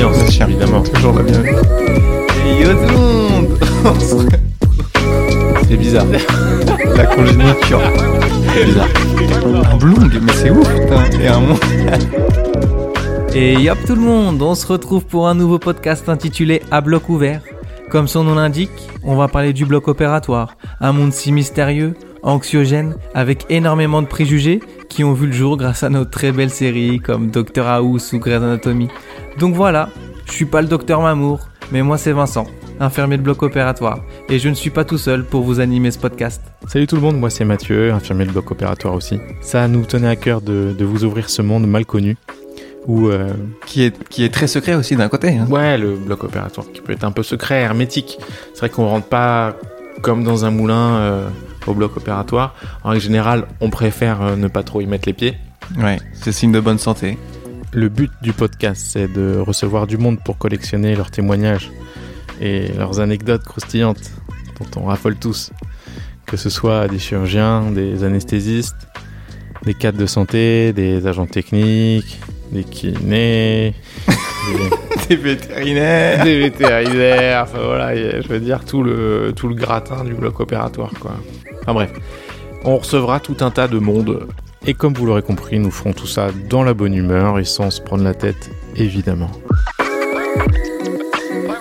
bienveillance, Bien sûr. évidemment. Toujours la bienvenue. Et yo tout le monde C'est bizarre. La congéniture. C'est bizarre. Un blong, mais c'est ouf, putain. Et un monde. Et yop tout le monde, on se retrouve pour un nouveau podcast intitulé À bloc ouvert. Comme son nom l'indique, on va parler du bloc opératoire, un monde si mystérieux, anxiogène, avec énormément de préjugés qui ont vu le jour grâce à nos très belles séries comme Doctor House ou Grey's Anatomy. Donc voilà, je suis pas le docteur Mamour, mais moi c'est Vincent, infirmier de bloc opératoire, et je ne suis pas tout seul pour vous animer ce podcast. Salut tout le monde, moi c'est Mathieu, infirmier de bloc opératoire aussi. Ça nous tenait à cœur de, de vous ouvrir ce monde mal connu. Où, euh, Qui est, qui est très secret aussi d'un côté. hein. ouais, le bloc opératoire qui peut être un peu secret, hermétique. C'est vrai qu'on rentre pas comme dans un moulin euh, au bloc opératoire. En général, on préfère euh, ne pas trop y mettre les pieds. Ouais, c'est signe de bonne santé. Le but du podcast, c'est de recevoir du monde pour collectionner leurs témoignages et leurs anecdotes croustillantes dont on raffole tous. Que ce soit des chirurgiens, des anesthésistes, des cadres de santé, des agents techniques, des kinés, des, Des vétérinaires. des vétérinaires, enfin voilà, je veux dire tout le, tout le gratin du bloc opératoire quoi. Enfin bref, on recevra tout un tas de monde et comme vous l'aurez compris, nous ferons tout ça dans la bonne humeur et sans se prendre la tête évidemment.